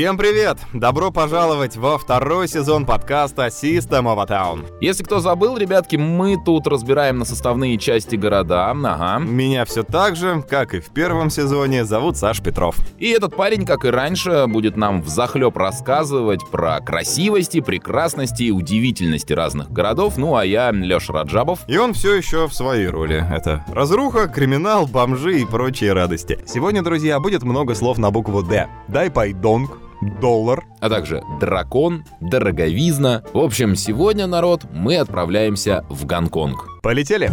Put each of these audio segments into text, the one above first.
Всем привет! Добро пожаловать во второй сезон подкаста System of a Town. Если кто забыл, ребятки, мы тут разбираем на составные части города. Ага. Меня все так же, как и в первом сезоне, зовут Саша Петров. И этот парень, как и раньше, будет нам взахлеб рассказывать про красивости, прекрасности и удивительности разных городов. Ну а я Леша Раджабов. И он все еще в своей роли. Это разруха, криминал, бомжи и прочие радости. Сегодня, друзья, будет много слов на букву «Д». Дайпайдонг, доллар, а также дракон, дороговизна. В общем, сегодня, народ, мы отправляемся в Гонконг. Полетели!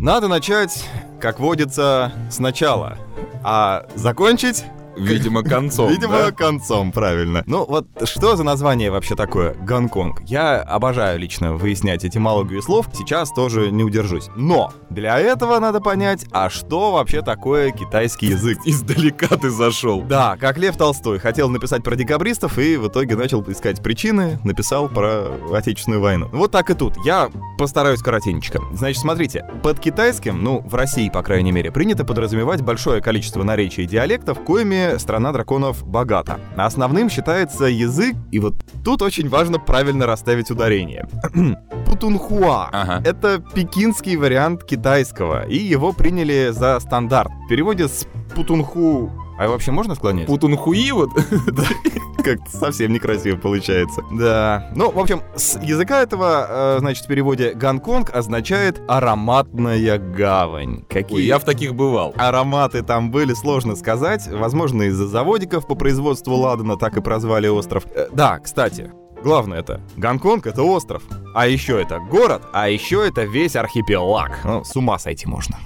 Надо начать, как водится, сначала, а закончить Видимо, концом. Видимо, да? концом, правильно. Ну вот что за название вообще такое Гонконг? Я обожаю лично выяснять этимологию слов, сейчас тоже не удержусь. Но для этого надо понять, а что вообще такое китайский язык? Издалека ты зашел. Да, как Лев Толстой хотел написать про декабристов и в итоге начал искать причины, написал про Отечественную войну. Вот так и тут. Я постараюсь коротенько. Значит, смотрите, под китайским, ну, в России, по крайней мере, принято подразумевать большое количество наречий и диалектов, коими страна драконов богата. Основным считается язык, и вот тут очень важно правильно расставить ударение. Путунхуа. Ага. Это пекинский вариант китайского, и его приняли за стандарт. В переводе с путунху а вообще можно склонять? Путунхуи вот? Как-то совсем некрасиво получается. Да. Ну, в общем, с языка этого, э, значит, в переводе Гонконг означает ароматная гавань. Какие Ой, я в таких бывал. ароматы там были, сложно сказать. Возможно, из-за заводиков по производству ладана так и прозвали остров. Э, да, кстати, Главное это, Гонконг это остров, а еще это город, а еще это весь архипелаг. Ну, с ума сойти можно.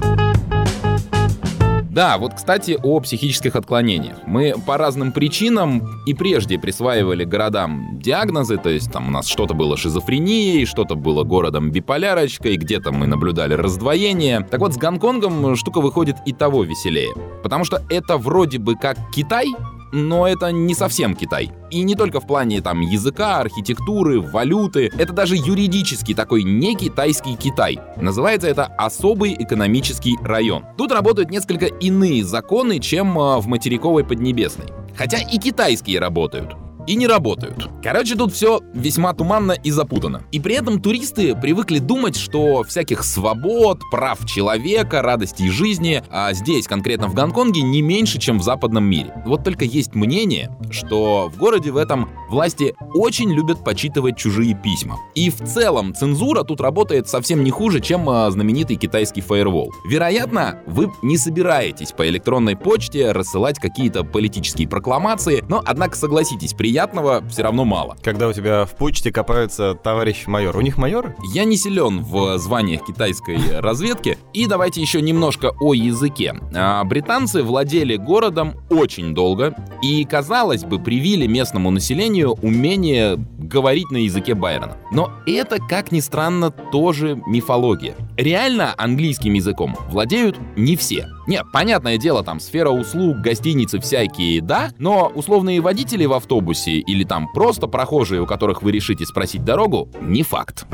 Да, вот, кстати, о психических отклонениях. Мы по разным причинам и прежде присваивали городам диагнозы, то есть там у нас что-то было шизофренией, что-то было городом биполярочкой, где-то мы наблюдали раздвоение. Так вот, с Гонконгом штука выходит и того веселее. Потому что это вроде бы как Китай, но это не совсем Китай. И не только в плане там языка, архитектуры, валюты. Это даже юридический такой не китайский Китай. Называется это особый экономический район. Тут работают несколько иные законы, чем э, в материковой Поднебесной. Хотя и китайские работают и не работают. Короче, тут все весьма туманно и запутано. И при этом туристы привыкли думать, что всяких свобод, прав человека, радостей жизни а здесь, конкретно в Гонконге, не меньше, чем в западном мире. Вот только есть мнение, что в городе в этом власти очень любят почитывать чужие письма. И в целом цензура тут работает совсем не хуже, чем а, знаменитый китайский фаервол. Вероятно, вы не собираетесь по электронной почте рассылать какие-то политические прокламации, но, однако, согласитесь, приятно приятного все равно мало. Когда у тебя в почте копаются товарищ майор. У них майоры? Я не силен в званиях китайской разведки. И давайте еще немножко о языке. А, британцы владели городом очень долго и, казалось бы, привили местному населению умение говорить на языке Байрона. Но это, как ни странно, тоже мифология. Реально английским языком владеют не все. Нет, понятное дело, там сфера услуг, гостиницы всякие, да, но условные водители в автобусе или там просто прохожие, у которых вы решите спросить дорогу, не факт.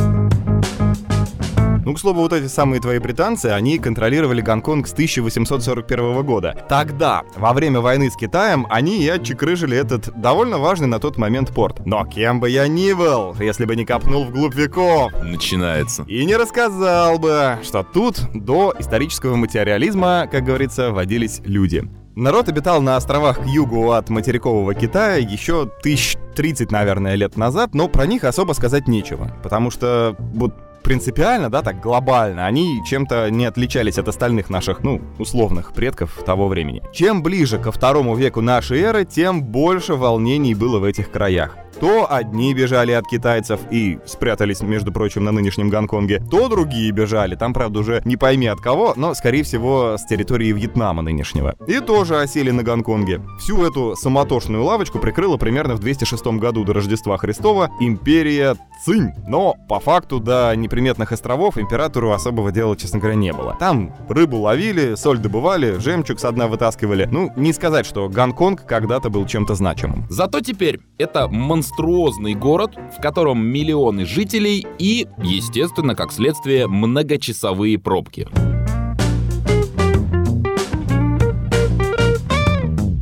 Ну, к слову, вот эти самые твои британцы, они контролировали Гонконг с 1841 года. Тогда, во время войны с Китаем, они и отчекрыжили этот довольно важный на тот момент порт. Но кем бы я ни был, если бы не копнул вглубь веков, Начинается. и не рассказал бы, что тут до исторического материализма, как говорится, водились люди. Народ обитал на островах к югу от материкового Китая еще тысяч 30, наверное, лет назад, но про них особо сказать нечего. Потому что вот принципиально, да, так глобально, они чем-то не отличались от остальных наших, ну, условных предков того времени. Чем ближе ко второму веку нашей эры, тем больше волнений было в этих краях. То одни бежали от китайцев и спрятались, между прочим, на нынешнем Гонконге, то другие бежали, там, правда, уже не пойми от кого, но, скорее всего, с территории Вьетнама нынешнего. И тоже осели на Гонконге. Всю эту самотошную лавочку прикрыла примерно в 206 году до Рождества Христова империя Цинь. Но, по факту, до неприметных островов императору особого дела, честно говоря, не было. Там рыбу ловили, соль добывали, жемчуг со дна вытаскивали. Ну, не сказать, что Гонконг когда-то был чем-то значимым. Зато теперь это монструозный город, в котором миллионы жителей и, естественно, как следствие, многочасовые пробки.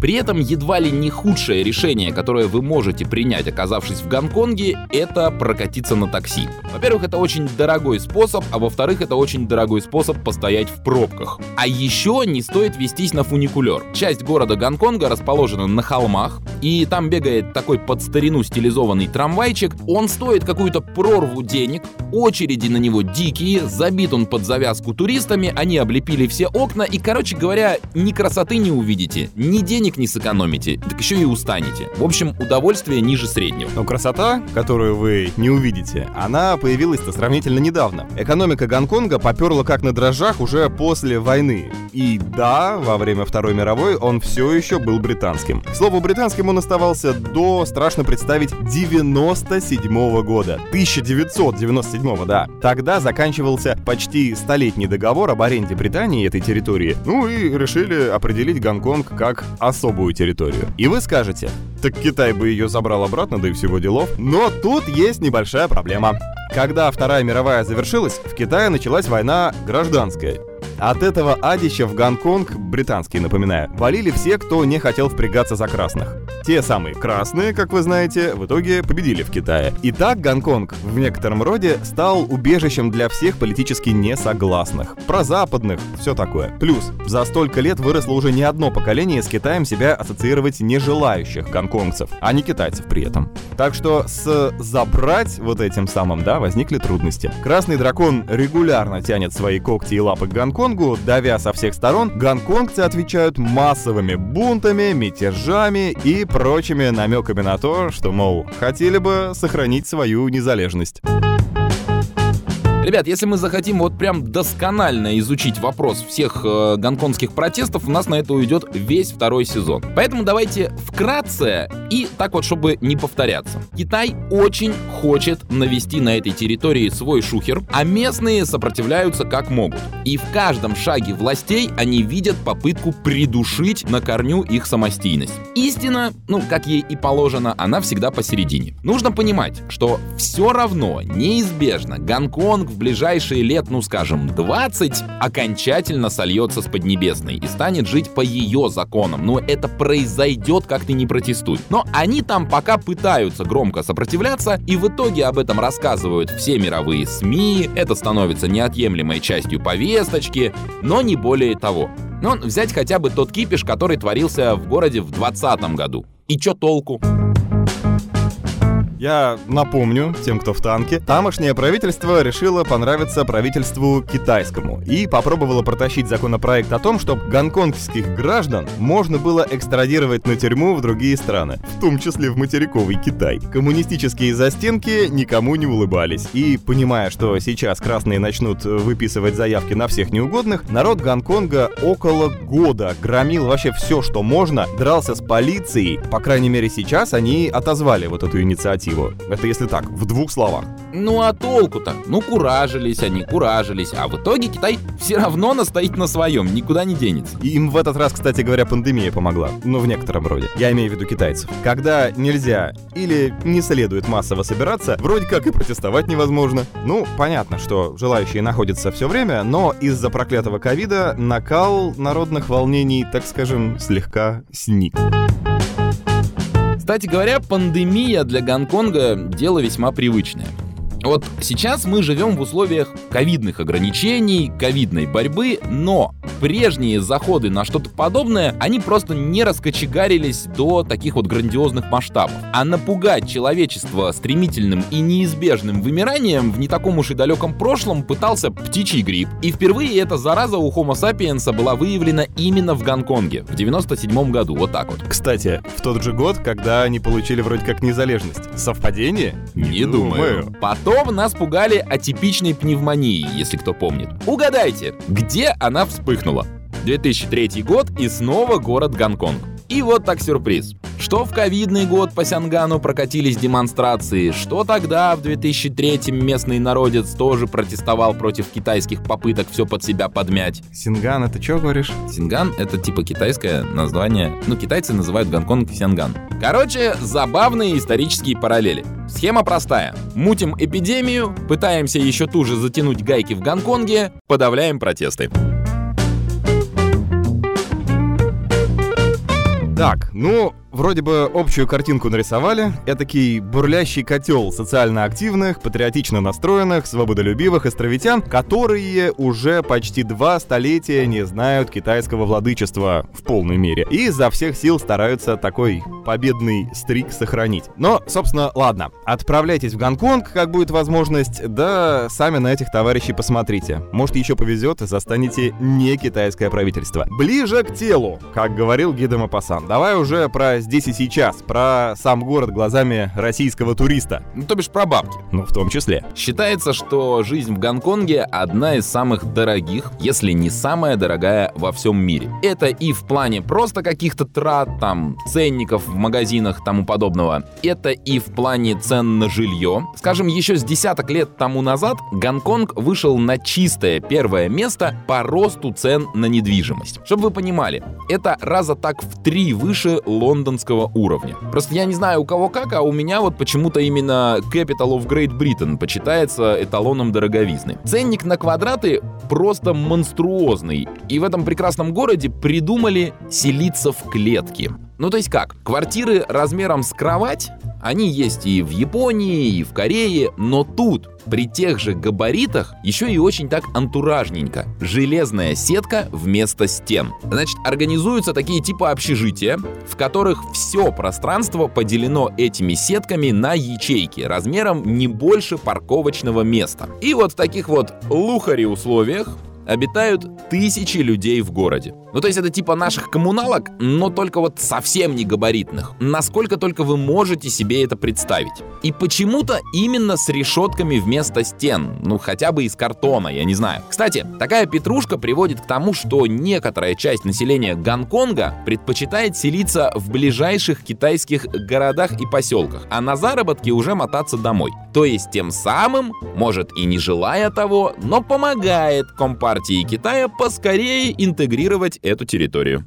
При этом едва ли не худшее решение, которое вы можете принять, оказавшись в Гонконге, это прокатиться на такси. Во-первых, это очень дорогой способ, а во-вторых, это очень дорогой способ постоять в пробках. А еще не стоит вестись на фуникулер. Часть города Гонконга расположена на холмах, и там бегает такой под старину стилизованный трамвайчик. Он стоит какую-то прорву денег, очереди на него дикие, забит он под завязку туристами, они облепили все окна, и, короче говоря, ни красоты не увидите, ни денег не сэкономите, так еще и устанете. В общем, удовольствие ниже среднего. Но красота, которую вы не увидите, она появилась-то сравнительно недавно. Экономика Гонконга поперла как на дрожжах уже после войны. И да, во время Второй мировой он все еще был британским. К слову, британским он оставался до, страшно представить, 97 года. 1997, да. Тогда заканчивался почти столетний договор об аренде Британии этой территории. Ну и решили определить Гонконг как особую территорию. И вы скажете, так Китай бы ее забрал обратно, да и всего делов. Но тут есть небольшая проблема. Когда Вторая мировая завершилась, в Китае началась война гражданская. От этого адища в Гонконг, британский, напоминаю, валили все, кто не хотел впрягаться за красных. Те самые красные, как вы знаете, в итоге победили в Китае. И так Гонконг в некотором роде стал убежищем для всех политически несогласных. Про западных, все такое. Плюс, за столько лет выросло уже не одно поколение с Китаем себя ассоциировать не желающих гонконгцев, а не китайцев при этом. Так что с забрать вот этим самым, да, возникли трудности. Красный дракон регулярно тянет свои когти и лапы к Гонконгу, давя со всех сторон, гонконгцы отвечают массовыми бунтами, мятежами и прочими намеками на то, что, мол, хотели бы сохранить свою незалежность. Ребят, если мы захотим вот прям досконально изучить вопрос всех э, гонконгских протестов, у нас на это уйдет весь второй сезон. Поэтому давайте вкратце и так вот, чтобы не повторяться. Китай очень хочет навести на этой территории свой шухер, а местные сопротивляются как могут. И в каждом шаге властей они видят попытку придушить на корню их самостийность. Истина, ну, как ей и положено, она всегда посередине. Нужно понимать, что все равно, неизбежно, Гонконг в ближайшие лет, ну скажем, 20, окончательно сольется с Поднебесной и станет жить по ее законам. Но это произойдет, как ты не протестуй. Но они там пока пытаются громко сопротивляться, и в итоге об этом рассказывают все мировые СМИ, это становится неотъемлемой частью повесточки, но не более того. Но взять хотя бы тот кипиш, который творился в городе в 2020 году. И чё толку? Я напомню тем, кто в танке, тамошнее правительство решило понравиться правительству китайскому и попробовало протащить законопроект о том, чтобы гонконгских граждан можно было экстрадировать на тюрьму в другие страны, в том числе в материковый Китай. Коммунистические застенки никому не улыбались, и, понимая, что сейчас красные начнут выписывать заявки на всех неугодных, народ Гонконга около года громил вообще все, что можно, дрался с полицией, по крайней мере сейчас они отозвали вот эту инициативу его. Это если так, в двух словах. Ну а толку-то? Ну куражились они, куражились, а в итоге Китай все равно настоит на своем, никуда не денется. И им в этот раз, кстати говоря, пандемия помогла. Ну, в некотором роде. Я имею в виду китайцев. Когда нельзя или не следует массово собираться, вроде как и протестовать невозможно. Ну, понятно, что желающие находятся все время, но из-за проклятого ковида накал народных волнений, так скажем, слегка сник. Кстати говоря, пандемия для Гонконга — дело весьма привычное. Вот сейчас мы живем в условиях ковидных ограничений, ковидной борьбы, но прежние заходы на что-то подобное, они просто не раскочегарились до таких вот грандиозных масштабов. А напугать человечество стремительным и неизбежным вымиранием в не таком уж и далеком прошлом пытался птичий грипп. И впервые эта зараза у Homo sapiens была выявлена именно в Гонконге в 97 году, вот так вот. Кстати, в тот же год, когда они получили вроде как незалежность. Совпадение? Не думаю. Потом нас пугали атипичной пневмонией, если кто помнит. Угадайте, где она вспыхнула? 2003 год и снова город Гонконг. И вот так сюрприз. Что в ковидный год по Сянгану прокатились демонстрации, что тогда, в 2003 местный народец тоже протестовал против китайских попыток все под себя подмять. Синган, это что говоришь? Синган — это типа китайское название. Ну, китайцы называют Гонконг Сянган. Короче, забавные исторические параллели. Схема простая. Мутим эпидемию, пытаемся еще туже затянуть гайки в Гонконге, подавляем протесты. Так, ну, Вроде бы общую картинку нарисовали. Этакий бурлящий котел социально активных, патриотично настроенных, свободолюбивых островитян, которые уже почти два столетия не знают китайского владычества в полной мере. И изо всех сил стараются такой победный стрик сохранить. Но, собственно, ладно. Отправляйтесь в Гонконг, как будет возможность, да сами на этих товарищей посмотрите. Может, еще повезет и застанете не китайское правительство. Ближе к телу, как говорил Гида Мапасан. Давай уже про здесь и сейчас, про сам город глазами российского туриста. Ну, то бишь про бабки. Ну, в том числе. Считается, что жизнь в Гонконге одна из самых дорогих, если не самая дорогая во всем мире. Это и в плане просто каких-то трат, там, ценников в магазинах, тому подобного. Это и в плане цен на жилье. Скажем, еще с десяток лет тому назад Гонконг вышел на чистое первое место по росту цен на недвижимость. Чтобы вы понимали, это раза так в три выше Лондон лондонского уровня. Просто я не знаю у кого как, а у меня вот почему-то именно Capital of Great Britain почитается эталоном дороговизны. Ценник на квадраты просто монструозный. И в этом прекрасном городе придумали селиться в клетки. Ну то есть как? Квартиры размером с кровать, они есть и в Японии, и в Корее, но тут, при тех же габаритах, еще и очень так антуражненько. Железная сетка вместо стен. Значит, организуются такие типа общежития, в которых все пространство поделено этими сетками на ячейки размером не больше парковочного места. И вот в таких вот лухари условиях обитают тысячи людей в городе. Ну, то есть это типа наших коммуналок, но только вот совсем не габаритных. Насколько только вы можете себе это представить. И почему-то именно с решетками вместо стен. Ну, хотя бы из картона, я не знаю. Кстати, такая петрушка приводит к тому, что некоторая часть населения Гонконга предпочитает селиться в ближайших китайских городах и поселках, а на заработки уже мотаться домой. То есть тем самым, может и не желая того, но помогает Компартии Китая поскорее интегрировать эту территорию.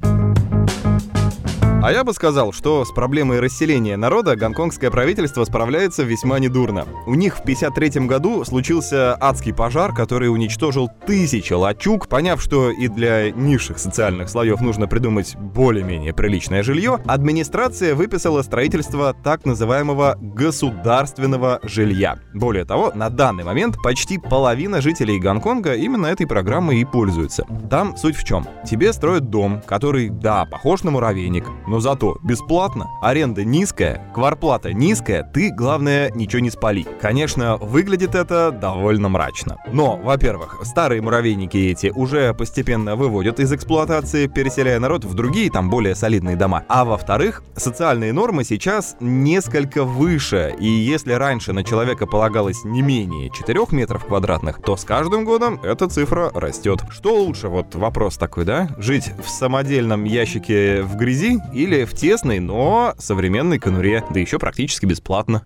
А я бы сказал, что с проблемой расселения народа гонконгское правительство справляется весьма недурно. У них в 53 году случился адский пожар, который уничтожил тысячи лачуг. Поняв, что и для низших социальных слоев нужно придумать более-менее приличное жилье, администрация выписала строительство так называемого государственного жилья. Более того, на данный момент почти половина жителей Гонконга именно этой программой и пользуются. Там суть в чем? Тебе строят дом, который, да, похож на муравейник, но но зато бесплатно, аренда низкая, кварплата низкая, ты, главное, ничего не спали. Конечно, выглядит это довольно мрачно. Но, во-первых, старые муравейники эти уже постепенно выводят из эксплуатации, переселяя народ в другие, там, более солидные дома. А во-вторых, социальные нормы сейчас несколько выше, и если раньше на человека полагалось не менее 4 метров квадратных, то с каждым годом эта цифра растет. Что лучше, вот вопрос такой, да? Жить в самодельном ящике в грязи или в тесной, но современной конуре, да еще практически бесплатно.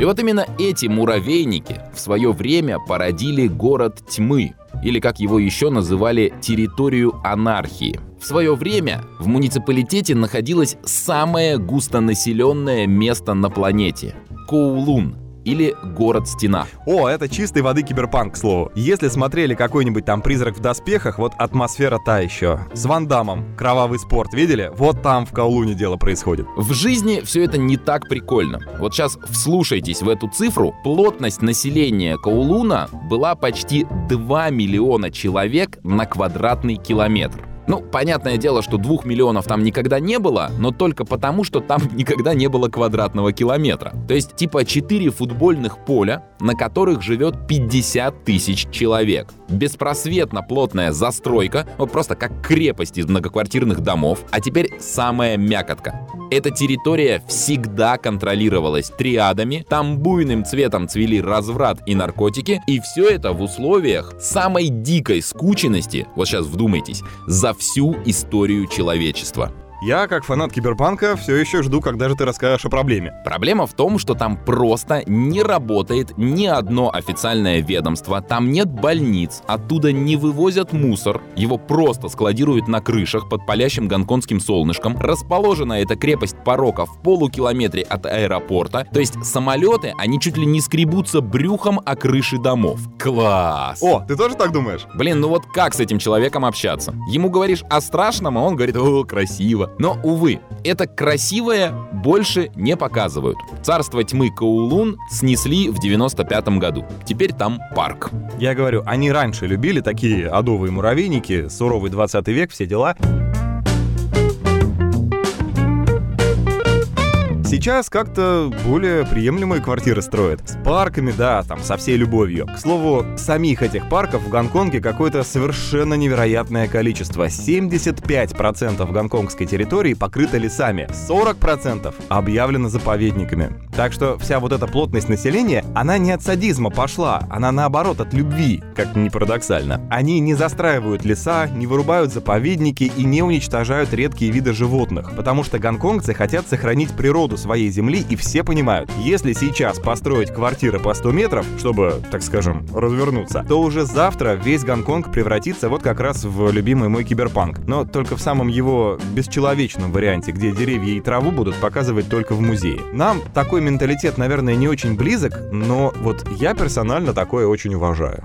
И вот именно эти муравейники в свое время породили город тьмы, или как его еще называли, территорию анархии. В свое время в муниципалитете находилось самое густонаселенное место на планете – Коулун, или город-стена. О, это чистой воды киберпанк, к слову. Если смотрели какой-нибудь там призрак в доспехах, вот атмосфера та еще. С Ван Дамом, кровавый спорт, видели? Вот там в Каулуне дело происходит. В жизни все это не так прикольно. Вот сейчас вслушайтесь в эту цифру. Плотность населения Каулуна была почти 2 миллиона человек на квадратный километр. Ну, понятное дело, что двух миллионов там никогда не было, но только потому, что там никогда не было квадратного километра. То есть типа 4 футбольных поля, на которых живет 50 тысяч человек. Беспросветно плотная застройка, вот просто как крепость из многоквартирных домов. А теперь самая мякотка. Эта территория всегда контролировалась триадами, там буйным цветом цвели разврат и наркотики, и все это в условиях самой дикой скученности, вот сейчас вдумайтесь, за всю историю человечества. Я, как фанат киберпанка, все еще жду, когда же ты расскажешь о проблеме. Проблема в том, что там просто не работает ни одно официальное ведомство, там нет больниц, оттуда не вывозят мусор, его просто складируют на крышах под палящим гонконгским солнышком. Расположена эта крепость порока в полукилометре от аэропорта, то есть самолеты, они чуть ли не скребутся брюхом о крыши домов. Класс! О, ты тоже так думаешь? Блин, ну вот как с этим человеком общаться? Ему говоришь о страшном, а он говорит, о, красиво. Но, увы, это красивое больше не показывают. Царство тьмы Каулун снесли в 95 году. Теперь там парк. Я говорю, они раньше любили такие адовые муравейники, суровый 20 век, все дела. Сейчас как-то более приемлемые квартиры строят. С парками, да, там, со всей любовью. К слову, самих этих парков в Гонконге какое-то совершенно невероятное количество. 75% гонконгской территории покрыто лесами, 40% объявлено заповедниками. Так что вся вот эта плотность населения, она не от садизма пошла, она наоборот от любви, как ни парадоксально. Они не застраивают леса, не вырубают заповедники и не уничтожают редкие виды животных, потому что гонконгцы хотят сохранить природу своей земли, и все понимают, если сейчас построить квартиры по 100 метров, чтобы, так скажем, развернуться, то уже завтра весь Гонконг превратится вот как раз в любимый мой киберпанк. Но только в самом его бесчеловечном варианте, где деревья и траву будут показывать только в музее. Нам такой менталитет, наверное, не очень близок, но вот я персонально такое очень уважаю.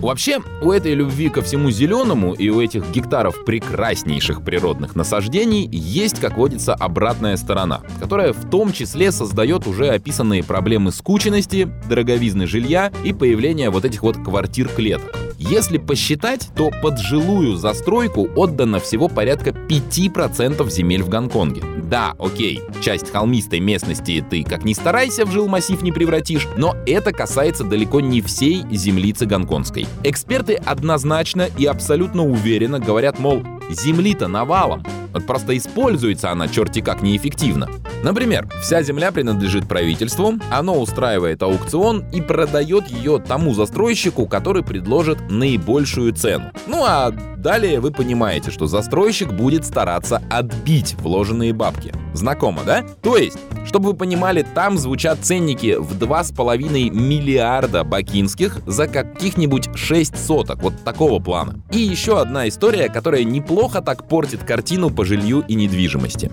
Вообще, у этой любви ко всему зеленому и у этих гектаров прекраснейших природных насаждений есть, как водится, обратная сторона, которая в том числе создает уже описанные проблемы скученности, дороговизны жилья и появления вот этих вот квартир-клеток. Если посчитать, то под жилую застройку отдано всего порядка 5% земель в Гонконге. Да, окей, часть холмистой местности ты как ни старайся в жилмассив не превратишь, но это касается далеко не всей землицы гонконгской. Эксперты однозначно и абсолютно уверенно говорят, мол, земли-то навалом, просто используется она черти как неэффективно. Например, вся земля принадлежит правительству, оно устраивает аукцион и продает ее тому застройщику, который предложит наибольшую цену. Ну а далее вы понимаете, что застройщик будет стараться отбить вложенные бабки. Знакомо, да? То есть, чтобы вы понимали, там звучат ценники в 2,5 миллиарда бакинских за каких-нибудь 6 соток, вот такого плана. И еще одна история, которая неплохо так портит картину по жилью и недвижимости.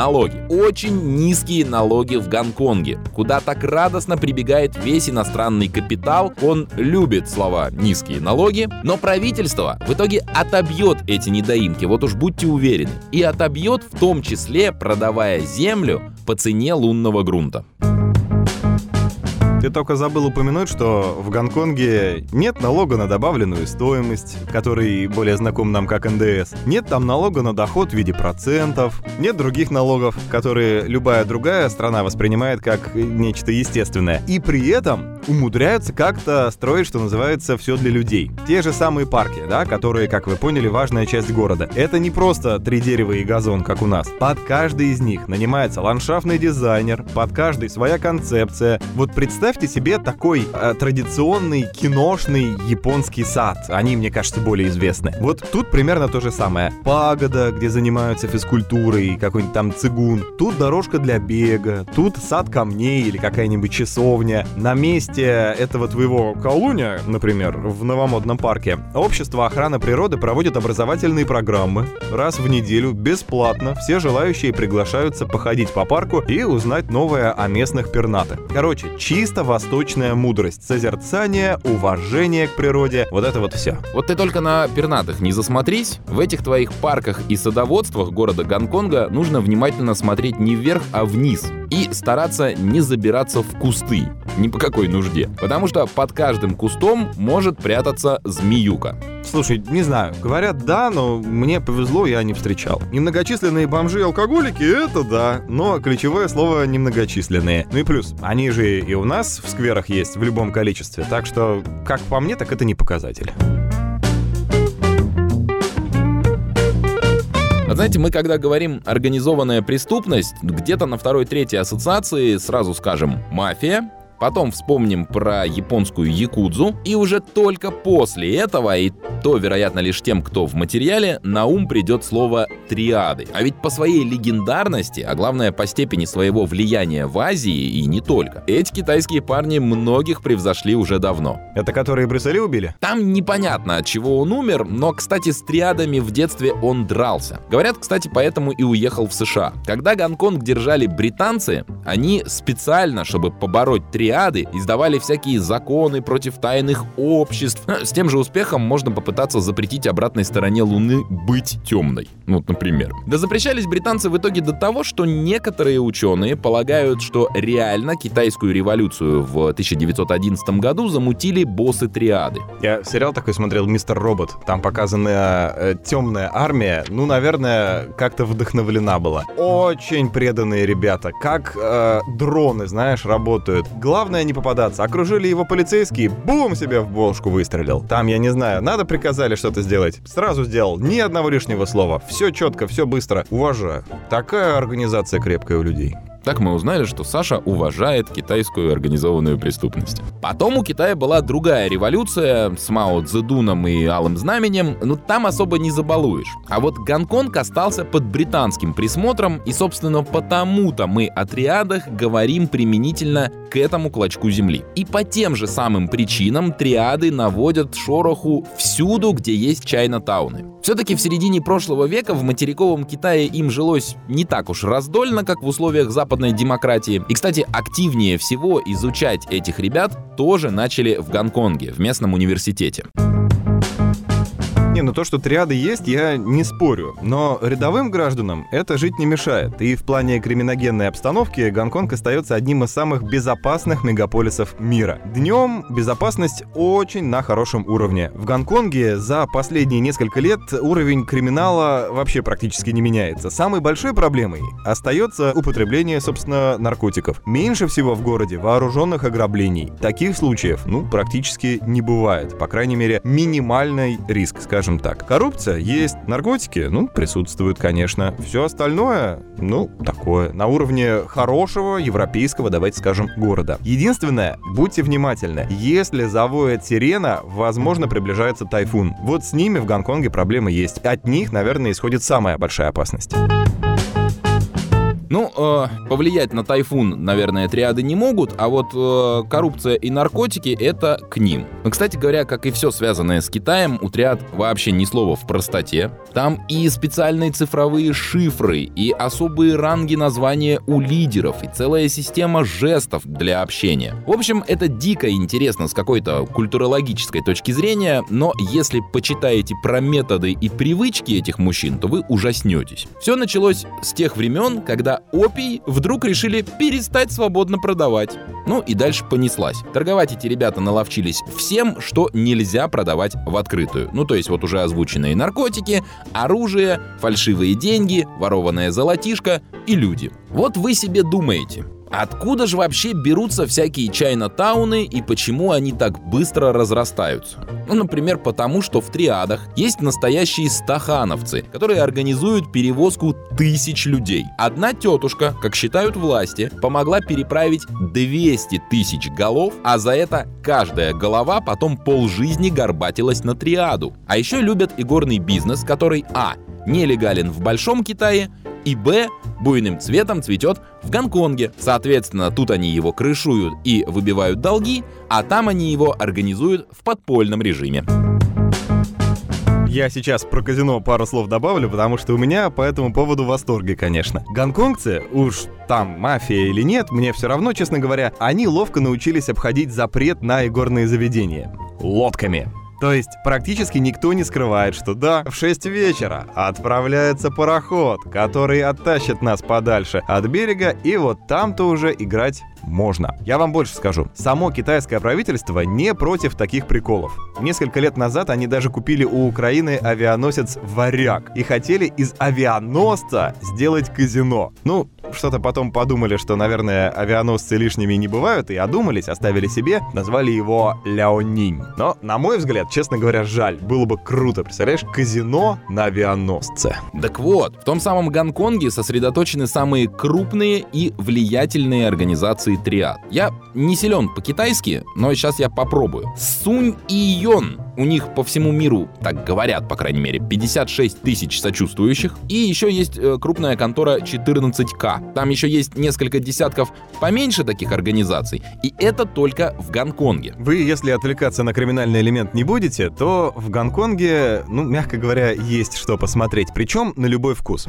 Налоги. Очень низкие налоги в Гонконге, куда так радостно прибегает весь иностранный капитал. Он любит слова «низкие налоги», но правительство в итоге отобьет эти недоимки, вот уж будьте уверены. И отобьет в том числе, продавая землю по цене лунного грунта. Ты только забыл упомянуть, что в Гонконге нет налога на добавленную стоимость, который более знаком нам как НДС. Нет там налога на доход в виде процентов. Нет других налогов, которые любая другая страна воспринимает как нечто естественное. И при этом умудряются как-то строить, что называется, все для людей. Те же самые парки, да, которые, как вы поняли, важная часть города. Это не просто три дерева и газон, как у нас. Под каждый из них нанимается ландшафтный дизайнер, под каждый своя концепция. Вот представьте себе такой э, традиционный киношный японский сад. Они, мне кажется, более известны. Вот тут примерно то же самое. Пагода, где занимаются физкультурой, какой-нибудь там цигун. Тут дорожка для бега, тут сад камней или какая-нибудь часовня. На месте этого твоего колуня, например, в новомодном парке, общество охраны природы проводит образовательные программы. Раз в неделю, бесплатно, все желающие приглашаются походить по парку и узнать новое о местных пернатых. Короче, чисто восточная мудрость, созерцание, уважение к природе, вот это вот все. Вот ты только на пернатых не засмотрись. В этих твоих парках и садоводствах города Гонконга нужно внимательно смотреть не вверх, а вниз. И стараться не забираться в кусты. Ни по какой нужде. Потому что под каждым кустом может прятаться змеюка. Слушай, не знаю, говорят да, но мне повезло, я не встречал. Немногочисленные бомжи и алкоголики — это да, но ключевое слово «немногочисленные». Ну и плюс, они же и у нас в скверах есть в любом количестве, так что, как по мне, так это не показатель. Знаете, мы когда говорим организованная преступность, где-то на второй-третьей ассоциации сразу скажем мафия, потом вспомним про японскую якудзу, и уже только после этого, и то, вероятно, лишь тем, кто в материале, на ум придет слово «триады». А ведь по своей легендарности, а главное по степени своего влияния в Азии и не только, эти китайские парни многих превзошли уже давно. Это которые Брюсселя убили? Там непонятно, от чего он умер, но, кстати, с триадами в детстве он дрался. Говорят, кстати, поэтому и уехал в США. Когда Гонконг держали британцы, они специально, чтобы побороть триады, издавали всякие законы против тайных обществ. С тем же успехом можно попытаться запретить обратной стороне Луны быть темной. Ну, вот, например. Да запрещались британцы в итоге до того, что некоторые ученые полагают, что реально китайскую революцию в 1911 году замутили боссы триады. Я сериал такой смотрел «Мистер Робот». Там показана э, темная армия. Ну, наверное, как-то вдохновлена была. Очень преданные ребята. Как э, дроны, знаешь, работают. Главное не попадаться. Окружили его полицейские, бум, себе в бошку выстрелил. Там, я не знаю, надо приказали что-то сделать. Сразу сделал. Ни одного лишнего слова. Все четко, все быстро. Уважаю. Такая организация крепкая у людей. Так мы узнали, что Саша уважает китайскую организованную преступность. Потом у Китая была другая революция с Мао Цзэдуном и Алым Знаменем, но там особо не забалуешь. А вот Гонконг остался под британским присмотром, и, собственно, потому-то мы о триадах говорим применительно к этому клочку земли. И по тем же самым причинам триады наводят шороху всюду, где есть чайна-тауны. Все-таки в середине прошлого века в материковом Китае им жилось не так уж раздольно, как в условиях западной демократии. И, кстати, активнее всего изучать этих ребят тоже начали в Гонконге, в местном университете. Не, ну то, что триады есть, я не спорю. Но рядовым гражданам это жить не мешает. И в плане криминогенной обстановки Гонконг остается одним из самых безопасных мегаполисов мира. Днем безопасность очень на хорошем уровне. В Гонконге за последние несколько лет уровень криминала вообще практически не меняется. Самой большой проблемой остается употребление, собственно, наркотиков. Меньше всего в городе вооруженных ограблений. Таких случаев, ну, практически не бывает. По крайней мере, минимальный риск, скажем скажем так. Коррупция есть, наркотики, ну, присутствуют, конечно. Все остальное, ну, такое, на уровне хорошего европейского, давайте скажем, города. Единственное, будьте внимательны, если завоет сирена, возможно, приближается тайфун. Вот с ними в Гонконге проблемы есть. От них, наверное, исходит самая большая опасность. Ну, э, повлиять на тайфун, наверное, триады не могут, а вот э, коррупция и наркотики — это к ним. Но, кстати говоря, как и все связанное с Китаем, у триад вообще ни слова в простоте. Там и специальные цифровые шифры, и особые ранги названия у лидеров, и целая система жестов для общения. В общем, это дико интересно с какой-то культурологической точки зрения, но если почитаете про методы и привычки этих мужчин, то вы ужаснетесь. Все началось с тех времен, когда опий вдруг решили перестать свободно продавать. Ну и дальше понеслась. Торговать эти ребята наловчились всем, что нельзя продавать в открытую. Ну то есть вот уже озвученные наркотики, оружие, фальшивые деньги, ворованная золотишко и люди. Вот вы себе думаете, Откуда же вообще берутся всякие чайно-тауны и почему они так быстро разрастаются? Ну, например, потому что в триадах есть настоящие стахановцы, которые организуют перевозку тысяч людей. Одна тетушка, как считают власти, помогла переправить 200 тысяч голов, а за это каждая голова потом полжизни горбатилась на триаду. А еще любят и горный бизнес, который а. нелегален в Большом Китае, и б. буйным цветом цветет в Гонконге. Соответственно, тут они его крышуют и выбивают долги, а там они его организуют в подпольном режиме. Я сейчас про казино пару слов добавлю, потому что у меня по этому поводу восторги, конечно. Гонконгцы, уж там мафия или нет, мне все равно, честно говоря, они ловко научились обходить запрет на игорные заведения. Лодками. То есть практически никто не скрывает, что да, в 6 вечера отправляется пароход, который оттащит нас подальше от берега, и вот там-то уже играть можно. Я вам больше скажу. Само китайское правительство не против таких приколов. Несколько лет назад они даже купили у Украины авианосец «Варяг» и хотели из авианосца сделать казино. Ну, что-то потом подумали, что, наверное, авианосцы лишними не бывают, и одумались, оставили себе, назвали его Ляонинь. Но, на мой взгляд, честно говоря, жаль. Было бы круто, представляешь, казино на авианосце. Так вот, в том самом Гонконге сосредоточены самые крупные и влиятельные организации провинции Триад. Я не силен по-китайски, но сейчас я попробую. Сунь и Йон. У них по всему миру, так говорят, по крайней мере, 56 тысяч сочувствующих. И еще есть э, крупная контора 14К. Там еще есть несколько десятков поменьше таких организаций. И это только в Гонконге. Вы, если отвлекаться на криминальный элемент не будете, то в Гонконге, ну, мягко говоря, есть что посмотреть. Причем на любой вкус.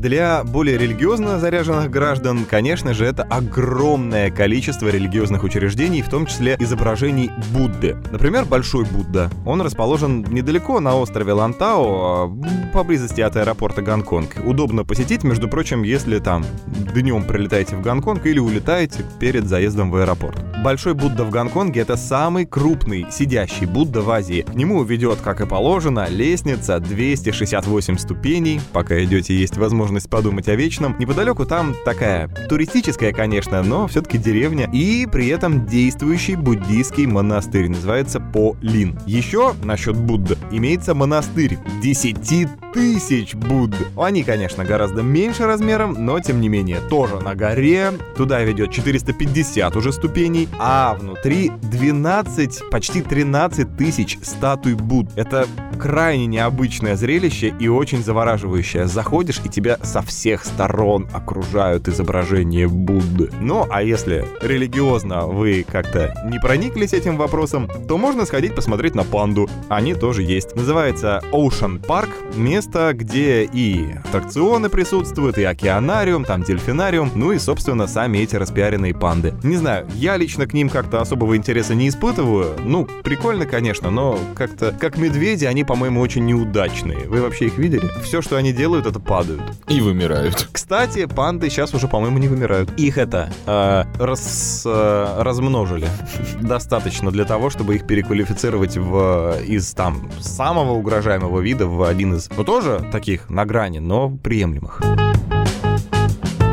Для более религиозно заряженных граждан, конечно же, это огромное количество религиозных учреждений, в том числе изображений Будды. Например, Большой Будда. Он расположен недалеко на острове Лантао, а поблизости от аэропорта Гонконг. Удобно посетить, между прочим, если там днем прилетаете в Гонконг или улетаете перед заездом в аэропорт. Большой Будда в Гонконге — это самый крупный сидящий Будда в Азии. К нему ведет, как и положено, лестница 268 ступеней. Пока идете, есть возможность подумать о вечном. Неподалеку там такая туристическая, конечно, но все-таки деревня. И при этом действующий буддийский монастырь. Называется По Лин. Еще насчет Будды. Имеется монастырь 10 тысяч Будд. Они, конечно, гораздо меньше размером, но тем не менее тоже на горе. Туда ведет 450 уже ступеней а внутри 12, почти 13 тысяч статуй Будд. Это крайне необычное зрелище и очень завораживающее. Заходишь, и тебя со всех сторон окружают изображения Будды. Ну, а если религиозно вы как-то не прониклись этим вопросом, то можно сходить посмотреть на панду. Они тоже есть. Называется Ocean Park. Место, где и аттракционы присутствуют, и океанариум, там дельфинариум, ну и, собственно, сами эти распиаренные панды. Не знаю, я лично к ним как-то особого интереса не испытываю. Ну, прикольно, конечно, но как-то как медведи, они по-моему, очень неудачные. Вы вообще их видели? Все, что они делают, это падают. И вымирают. Кстати, панды сейчас уже, по-моему, не вымирают. Их это э, рас, э, размножили. Достаточно для того, чтобы их переквалифицировать в из там самого угрожаемого вида в один из, ну тоже таких на грани, но приемлемых.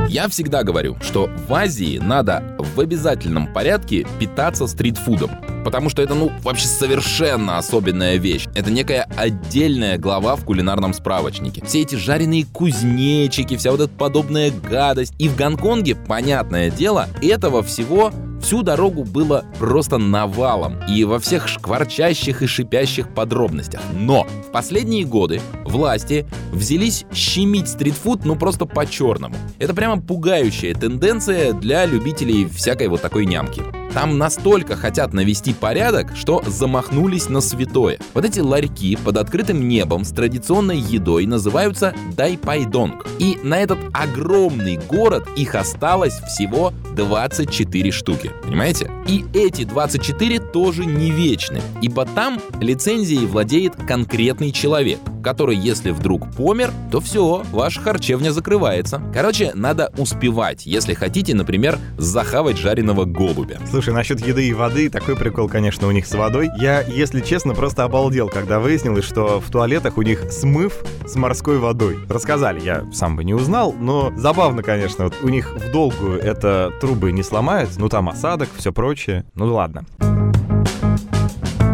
Я всегда говорю, что в Азии надо в обязательном порядке питаться стритфудом потому что это, ну, вообще совершенно особенная вещь. Это некая отдельная глава в кулинарном справочнике. Все эти жареные кузнечики, вся вот эта подобная гадость. И в Гонконге, понятное дело, этого всего всю дорогу было просто навалом и во всех шкварчащих и шипящих подробностях. Но в последние годы власти взялись щемить стритфуд ну просто по-черному. Это прямо пугающая тенденция для любителей всякой вот такой нямки. Там настолько хотят навести порядок, что замахнулись на святое. Вот эти ларьки под открытым небом с традиционной едой называются дайпайдонг. И на этот огромный город их осталось всего 24 штуки. Понимаете? И эти 24 тоже не вечны, ибо там лицензией владеет конкретный человек, который, если вдруг помер, то все, ваша харчевня закрывается. Короче, надо успевать, если хотите, например, захавать жареного голубя. Слушай, насчет еды и воды, такой прикол, конечно, у них с водой. Я, если честно, просто обалдел, когда выяснилось, что в туалетах у них смыв с морской водой. Рассказали, я сам бы не узнал, но забавно, конечно. Вот у них в долгую это трубы не сломают, ну там осадок, все прочее. Ну ладно.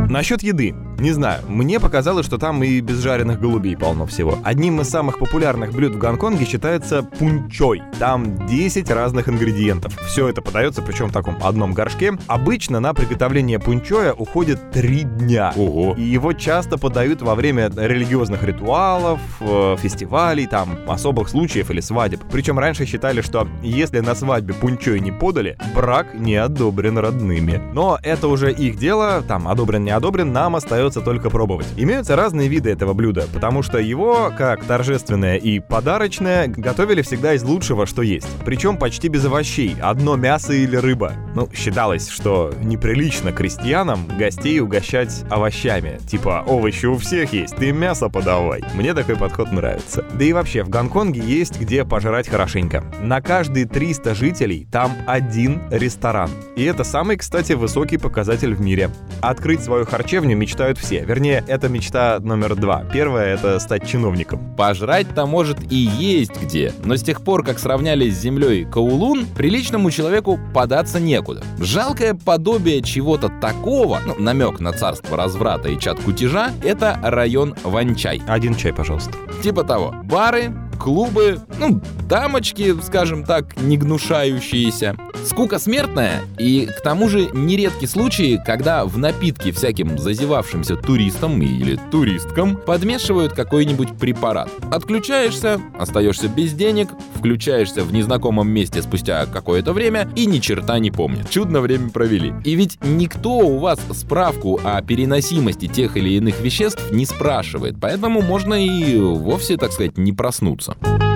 Насчет еды. Не знаю, мне показалось, что там и без жареных голубей полно всего. Одним из самых популярных блюд в Гонконге считается пунчой. Там 10 разных ингредиентов. Все это подается, причем в таком одном горшке. Обычно на приготовление пунчоя уходит 3 дня. Ого. И его часто подают во время религиозных ритуалов, э, фестивалей, там, особых случаев или свадеб. Причем раньше считали, что если на свадьбе пунчой не подали, брак не одобрен родными. Но это уже их дело, там, одобрен, не одобрен одобрен, нам остается только пробовать. Имеются разные виды этого блюда, потому что его, как торжественное и подарочное, готовили всегда из лучшего, что есть. Причем почти без овощей, одно мясо или рыба. Ну, считалось, что неприлично крестьянам гостей угощать овощами. Типа, овощи у всех есть, ты мясо подавай. Мне такой подход нравится. Да и вообще, в Гонконге есть где пожрать хорошенько. На каждые 300 жителей там один ресторан. И это самый, кстати, высокий показатель в мире. Открыть свою харчевню мечтают все. Вернее, это мечта номер два. Первая — это стать чиновником. Пожрать-то может и есть где, но с тех пор, как сравняли с землей Каулун, приличному человеку податься некуда. Жалкое подобие чего-то такого, ну, намек на царство разврата и чат кутежа, это район Ванчай. Один чай, пожалуйста. Типа того. Бары, клубы, ну, дамочки, скажем так, не гнушающиеся. Скука смертная, и к тому же нередки случаи, когда в напитке всяким зазевавшимся туристам или туристкам подмешивают какой-нибудь препарат. Отключаешься, остаешься без денег, включаешься в незнакомом месте спустя какое-то время и ни черта не помнит. Чудно время провели. И ведь никто у вас справку о переносимости тех или иных веществ не спрашивает, поэтому можно и вовсе, так сказать, не проснуться. awesome.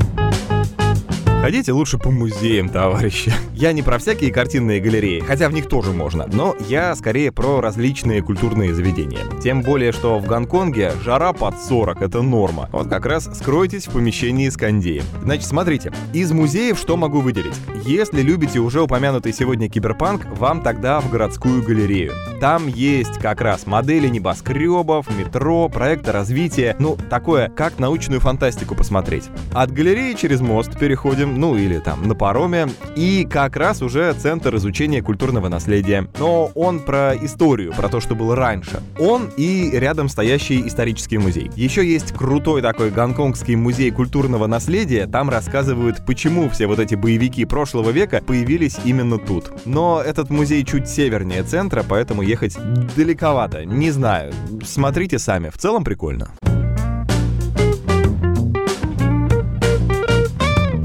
Ходите лучше по музеям, товарищи. Я не про всякие картинные галереи, хотя в них тоже можно, но я скорее про различные культурные заведения. Тем более, что в Гонконге жара под 40 — это норма. Вот как раз скройтесь в помещении с кондеем. Значит, смотрите, из музеев что могу выделить? Если любите уже упомянутый сегодня киберпанк, вам тогда в городскую галерею. Там есть как раз модели небоскребов, метро, проекта развития, ну, такое, как научную фантастику посмотреть. От галереи через мост переходим ну или там на пароме, и как раз уже центр изучения культурного наследия. Но он про историю, про то, что было раньше. Он и рядом стоящий исторический музей. Еще есть крутой такой гонконгский музей культурного наследия, там рассказывают, почему все вот эти боевики прошлого века появились именно тут. Но этот музей чуть севернее центра, поэтому ехать далековато, не знаю. Смотрите сами, в целом прикольно.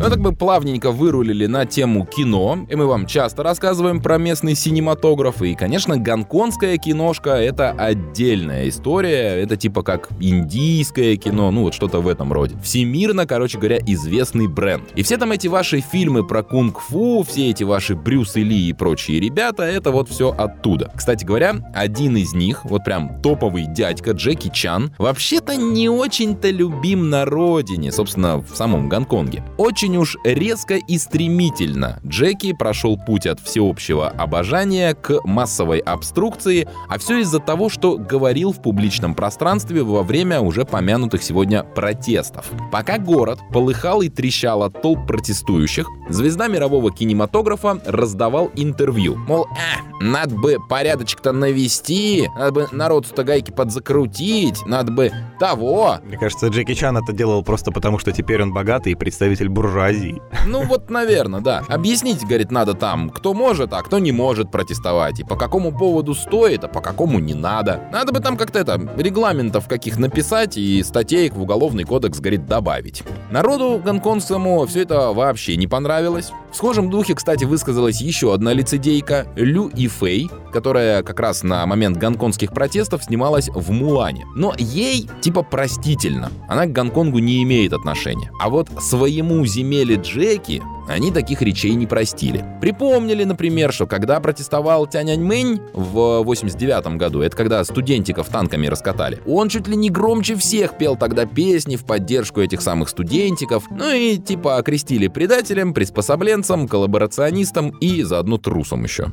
Ну, так бы плавненько вырулили на тему кино, и мы вам часто рассказываем про местный синематограф, и, конечно, гонконгская киношка — это отдельная история, это типа как индийское кино, ну вот что-то в этом роде. Всемирно, короче говоря, известный бренд. И все там эти ваши фильмы про кунг-фу, все эти ваши Брюсы Ли и прочие ребята, это вот все оттуда. Кстати говоря, один из них, вот прям топовый дядька Джеки Чан, вообще-то не очень-то любим на родине, собственно, в самом Гонконге. Очень очень уж резко и стремительно Джеки прошел путь от всеобщего обожания к массовой обструкции, а все из-за того, что говорил в публичном пространстве во время уже помянутых сегодня протестов. Пока город полыхал и трещал от толп протестующих, звезда мирового кинематографа раздавал интервью. Мол, э, надо бы порядочек-то навести, надо бы народ-то гайки подзакрутить, надо бы того. Мне кажется, Джеки Чан это делал просто потому, что теперь он богатый представитель буржуа буржуазии. Ну вот, наверное, да. Объяснить, говорит, надо там, кто может, а кто не может протестовать. И по какому поводу стоит, а по какому не надо. Надо бы там как-то это, регламентов каких написать и статей в уголовный кодекс, говорит, добавить. Народу гонконгскому все это вообще не понравилось. В схожем духе, кстати, высказалась еще одна лицедейка, Лю И Фэй, которая как раз на момент гонконгских протестов снималась в Мулане. Но ей типа простительно. Она к Гонконгу не имеет отношения. А вот своему земеле Джеки они таких речей не простили. Припомнили, например, что когда протестовал Тяньаньмэнь в 89 году, это когда студентиков танками раскатали, он чуть ли не громче всех пел тогда песни в поддержку этих самых студентиков, ну и типа окрестили предателем, приспособленцем, коллаборационистом и заодно трусом еще.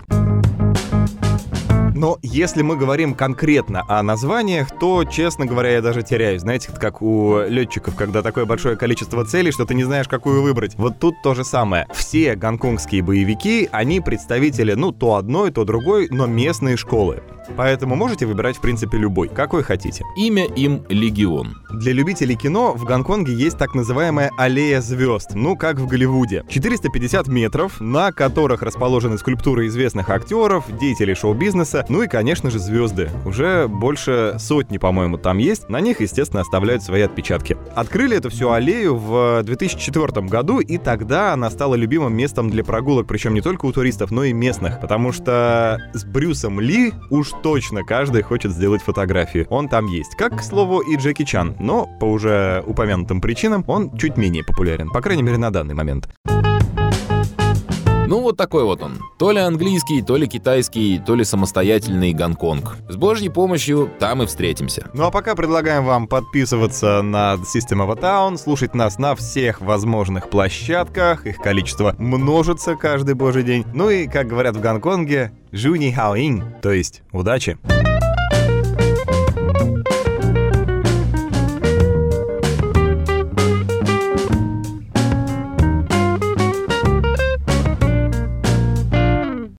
Но если мы говорим конкретно о названиях, то, честно говоря, я даже теряюсь. Знаете, как у летчиков, когда такое большое количество целей, что ты не знаешь, какую выбрать. Вот тут то же самое. Все гонконгские боевики, они представители, ну, то одной, то другой, но местные школы. Поэтому можете выбирать, в принципе, любой, какой хотите. Имя им Легион. Для любителей кино в Гонконге есть так называемая аллея звезд, ну как в Голливуде. 450 метров, на которых расположены скульптуры известных актеров, деятелей шоу-бизнеса, ну и, конечно же, звезды. Уже больше сотни, по-моему, там есть. На них, естественно, оставляют свои отпечатки. Открыли эту всю аллею в 2004 году, и тогда она стала любимым местом для прогулок, причем не только у туристов, но и местных, потому что с Брюсом Ли уж точно каждый хочет сделать фотографию. Он там есть. Как, к слову, и Джеки Чан, но по уже упомянутым причинам он чуть менее популярен, по крайней мере на данный момент. Ну вот такой вот он. То ли английский, то ли китайский, то ли самостоятельный Гонконг. С божьей помощью там и встретимся. Ну а пока предлагаем вам подписываться на System of a Town, слушать нас на всех возможных площадках, их количество множится каждый божий день. Ну и, как говорят в Гонконге, Жуни Хаоин, то есть удачи.